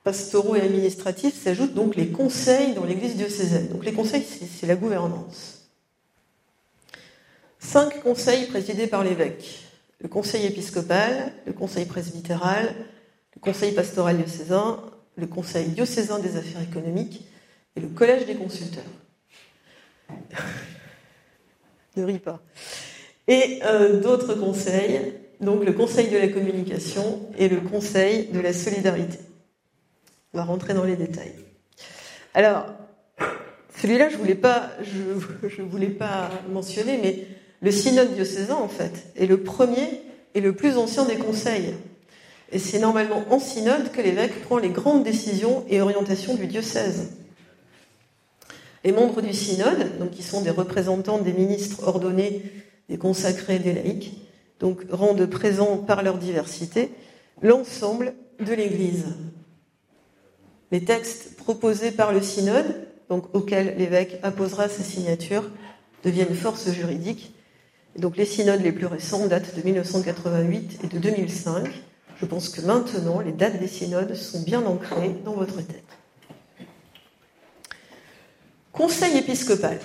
pastoraux et administratifs s'ajoutent donc les conseils dans l'Église diocésaine. Donc les conseils, c'est la gouvernance. Cinq conseils présidés par l'évêque. Le conseil épiscopal, le conseil presbytéral, le conseil pastoral diocésain, le conseil diocésain des affaires économiques et le collège des consulteurs. ne ris pas. Et euh, d'autres conseils, donc le conseil de la communication et le conseil de la solidarité. On va rentrer dans les détails. Alors, celui-là, je voulais je, voulais pas mentionner, mais le synode diocésain, en fait, est le premier et le plus ancien des conseils. Et c'est normalement en synode que l'évêque prend les grandes décisions et orientations du diocèse. Les membres du synode, donc qui sont des représentants des ministres ordonnés, des consacrés, des laïcs, donc rendent présent par leur diversité l'ensemble de l'Église les textes proposés par le synode, donc auxquels l'évêque apposera sa signature, deviennent force juridique. donc les synodes les plus récents datent de 1988 et de 2005. Je pense que maintenant, les dates des synodes sont bien ancrées dans votre tête. Conseil épiscopal.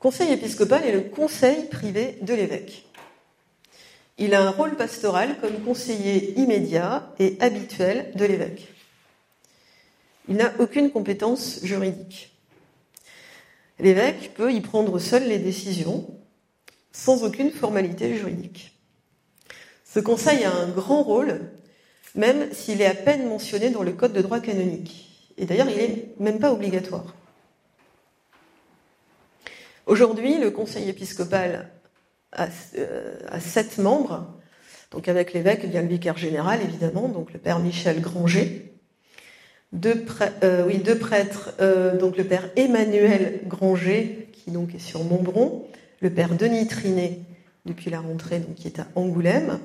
Conseil épiscopal est le conseil privé de l'évêque. Il a un rôle pastoral comme conseiller immédiat et habituel de l'évêque. Il n'a aucune compétence juridique. L'évêque peut y prendre seul les décisions, sans aucune formalité juridique. Ce conseil a un grand rôle, même s'il est à peine mentionné dans le Code de droit canonique. Et d'ailleurs, il n'est même pas obligatoire. Aujourd'hui, le conseil épiscopal a, euh, sept membres, donc avec l'évêque, il y a le vicaire général, évidemment, donc le père Michel Granger, deux, oui, deux prêtres, donc le père Emmanuel Granger, qui donc est sur Montbron, le père Denis Trinet, depuis la rentrée, donc qui est à Angoulême,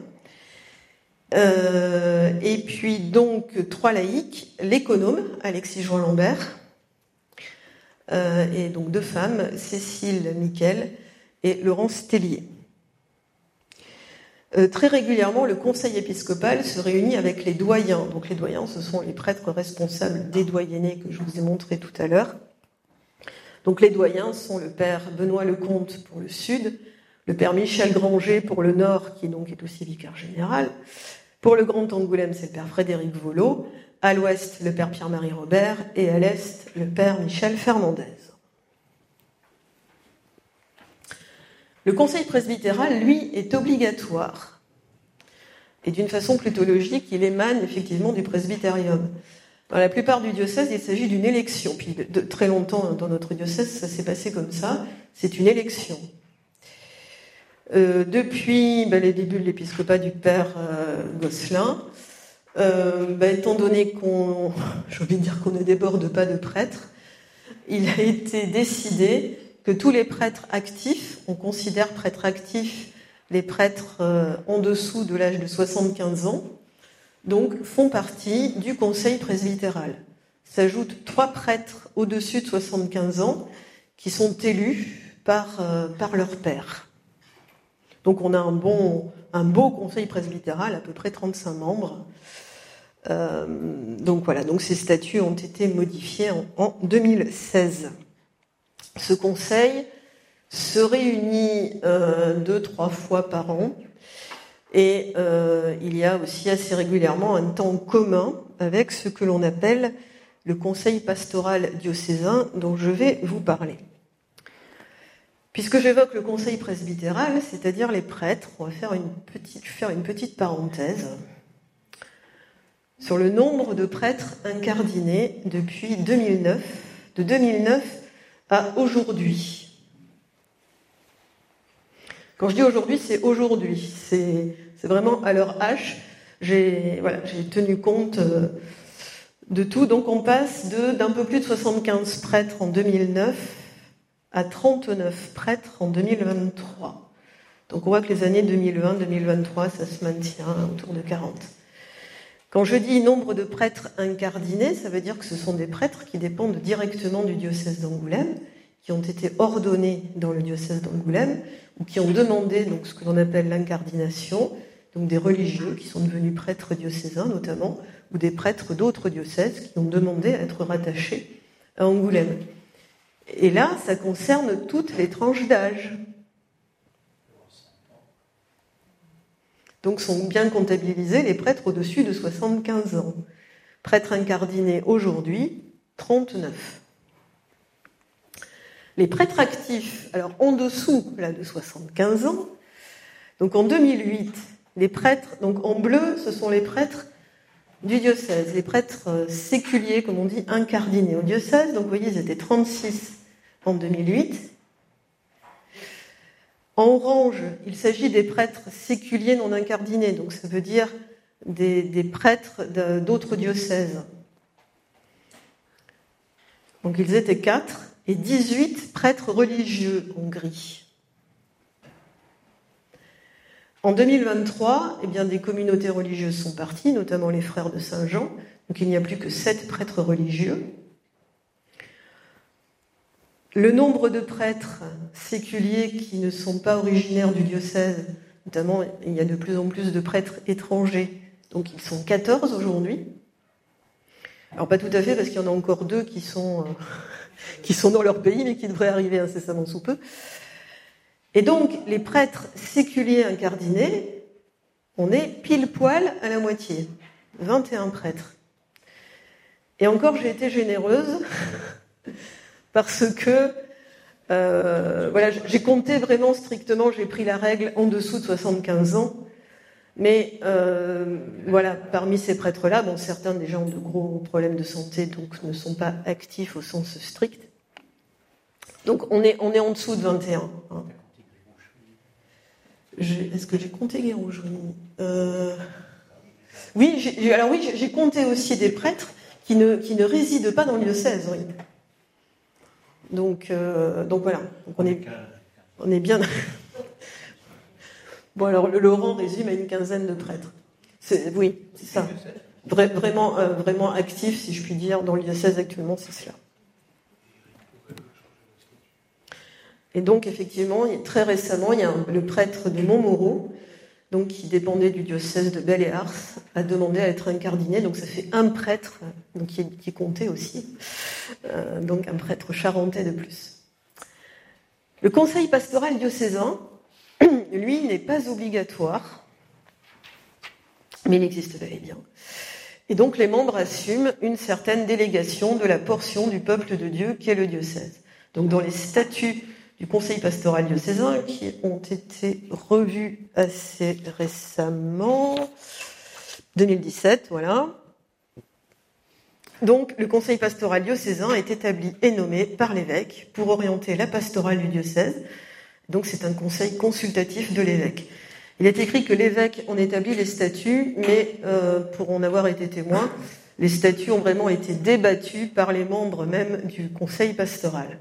et puis donc trois laïcs, l'économe Alexis Jean Lambert, et donc deux femmes, Cécile Miquel et Laurence Tellier. Euh, très régulièrement, le conseil épiscopal se réunit avec les doyens. Donc les doyens, ce sont les prêtres responsables des doyennés que je vous ai montré tout à l'heure. Donc les doyens sont le père Benoît Lecomte pour le sud, le père Michel Granger pour le nord, qui donc est aussi vicaire général. Pour le Grand Angoulême, c'est le père Frédéric Volo. À l'ouest, le père Pierre-Marie Robert. Et à l'est, le père Michel Fernandez. Le conseil presbytéral, lui, est obligatoire. Et d'une façon plutôt logique, il émane effectivement du presbytérium. Dans la plupart du diocèse, il s'agit d'une élection. Puis de, très longtemps dans notre diocèse, ça s'est passé comme ça. C'est une élection. Euh, depuis ben, les débuts de l'épiscopat du père euh, Gosselin, euh, ben, étant donné qu'on, qu'on ne déborde pas de prêtres, il a été décidé que tous les prêtres actifs, on considère prêtres actifs les prêtres euh, en dessous de l'âge de 75 ans, donc font partie du conseil presbytéral. S'ajoutent trois prêtres au-dessus de 75 ans qui sont élus par, euh, par leur père. Donc on a un beau conseil presbytéral, à peu près 35 membres. Euh, donc voilà, donc ces statuts ont été modifiés en 2016. Ce conseil se réunit euh, deux, trois fois par an et euh, il y a aussi assez régulièrement un temps commun avec ce que l'on appelle le conseil pastoral diocésain dont je vais vous parler. Puisque j'évoque le conseil presbytéral, c'est-à-dire les prêtres, on va faire une petite, parenthèse sur le nombre de prêtres incardinés depuis 2009, de 2009 aujourd'hui. Quand je dis aujourd'hui, c'est aujourd'hui. C'est vraiment à leur H. J'ai tenu compte euh, de tout. Donc on passe d'un peu plus de 75 prêtres en 2009 à 39 prêtres en 2023. Donc on voit que les années 2020-2023, ça se maintient autour de 40. Quand je dis nombre de prêtres incardinés, ça veut dire que ce sont des prêtres qui dépendent directement du diocèse d'Angoulême, qui ont été ordonnés dans le diocèse d'Angoulême, ou qui ont demandé ce que l'on appelle l'incardination, donc des religieux qui sont devenus prêtres diocésains notamment, ou des prêtres d'autres diocèses qui ont demandé à être rattachés à Angoulême. Et là, ça concerne toutes les tranches d'âge. Donc sont bien comptabilisés les prêtres au-dessus de 75 ans. Prêtres incardinés aujourd'hui, 39. Les prêtres actifs, alors en dessous là, de 75 ans, donc en 2008, les prêtres, donc en bleu, ce sont les prêtres du diocèse, les prêtres euh, séculiers, comme on dit, incardinés au diocèse. Donc vous voyez, ils étaient 36 en 2008. En orange, il s'agit des prêtres séculiers non incardinés, donc ça veut dire des, prêtres d'autres diocèses. Donc ils étaient quatre et 18 prêtres religieux en gris. En 2023, eh bien, des communautés religieuses sont parties, notamment les frères de Saint-Jean, donc il n'y a plus que sept prêtres religieux. Le nombre de prêtres séculiers qui ne sont pas originaires du diocèse, notamment il y a de plus en plus de prêtres étrangers, donc ils sont 14 aujourd'hui. Alors pas tout à fait parce qu'il y en a encore deux qui sont, euh, qui sont dans leur pays mais qui devraient arriver incessamment sous peu. Et donc les prêtres séculiers incardinés, on est pile poil à la moitié, 21 prêtres. Et encore j'ai été généreuse parce que euh, voilà, j'ai compté vraiment strictement, j'ai pris la règle en dessous de 75 ans. Mais euh, voilà, parmi ces prêtres-là, bon, certains déjà ont de gros problèmes de santé, donc ne sont pas actifs au sens strict. Donc on est, on est en dessous de 21. Hein. Est-ce que j'ai compté Guérouge euh, Oui, alors oui, j'ai compté aussi des prêtres qui ne, qui ne réside pas dans le diocèse, oui. Donc, euh, donc voilà, donc on, est, on est bien. bon, alors le Laurent résume à une quinzaine de prêtres. Oui, c'est ça. vraiment, euh, vraiment actif, si je puis dire, dans diocèse actuellement, c'est cela. Et donc, effectivement, très récemment, il y a le prêtre de Montmoreau, donc qui dépendait du diocèse de Belle et Ars, a demandé à être incardiné. Donc, ça fait un prêtre donc qui, qui comptait aussi, euh, donc un prêtre charentais de plus. Le conseil pastoral diocésain, lui, n'est pas obligatoire, mais il existe bel et bien. Et donc, les membres assument une certaine délégation de la portion du peuple de Dieu qu'est le diocèse. Donc, dans les statuts du Conseil pastoral diocésain qui ont été revus assez récemment, 2017, voilà. Donc, le Conseil pastoral diocésain est établi et nommé par l'évêque pour orienter la pastorale du diocèse. Donc, c'est un conseil consultatif de l'évêque. Il est écrit que l'évêque en établit les statuts, mais euh, pour en avoir été témoin, les statuts ont vraiment été débattus par les membres même du conseil pastoral.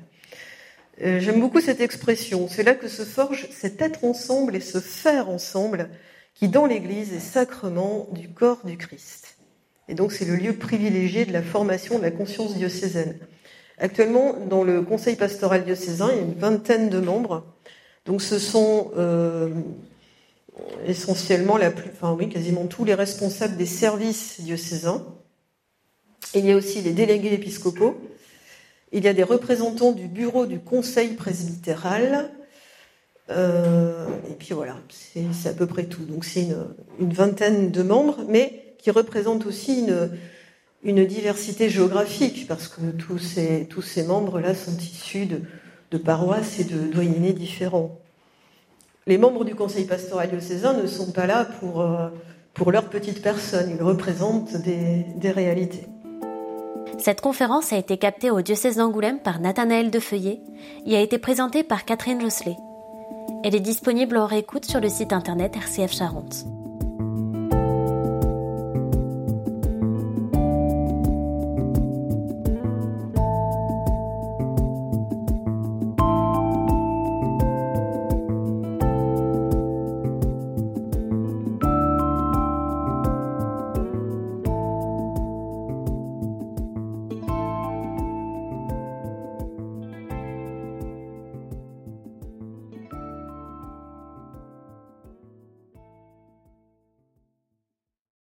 Euh, j'aime beaucoup cette expression. C'est là que se forge cet être ensemble et ce faire ensemble qui, dans l'Église, est sacrement du corps du Christ. Et donc, c'est le lieu privilégié de la formation de la conscience diocésaine. Actuellement, dans le Conseil pastoral diocésain, il y a une vingtaine de membres. Donc, ce sont euh, essentiellement la plus, enfin oui, quasiment tous les responsables des services diocésains. Il y a aussi les délégués épiscopaux, il y a des représentants du bureau du conseil presbytéral. Euh, et puis voilà, c'est à peu près tout. Donc c'est une, vingtaine de membres, mais qui représentent aussi une, diversité géographique, parce que tous ces, membres-là sont issus de, paroisses et de doyennés différents. Les membres du conseil pastoral diocésain ne sont pas là pour, euh, pour leur petite personne, ils représentent des réalités. Cette conférence a été captée au diocèse d'Angoulême par Nathanaël Defeuillet et a été présentée par Catherine Josselet. Elle est disponible en réécoute sur le site internet RCF Charente.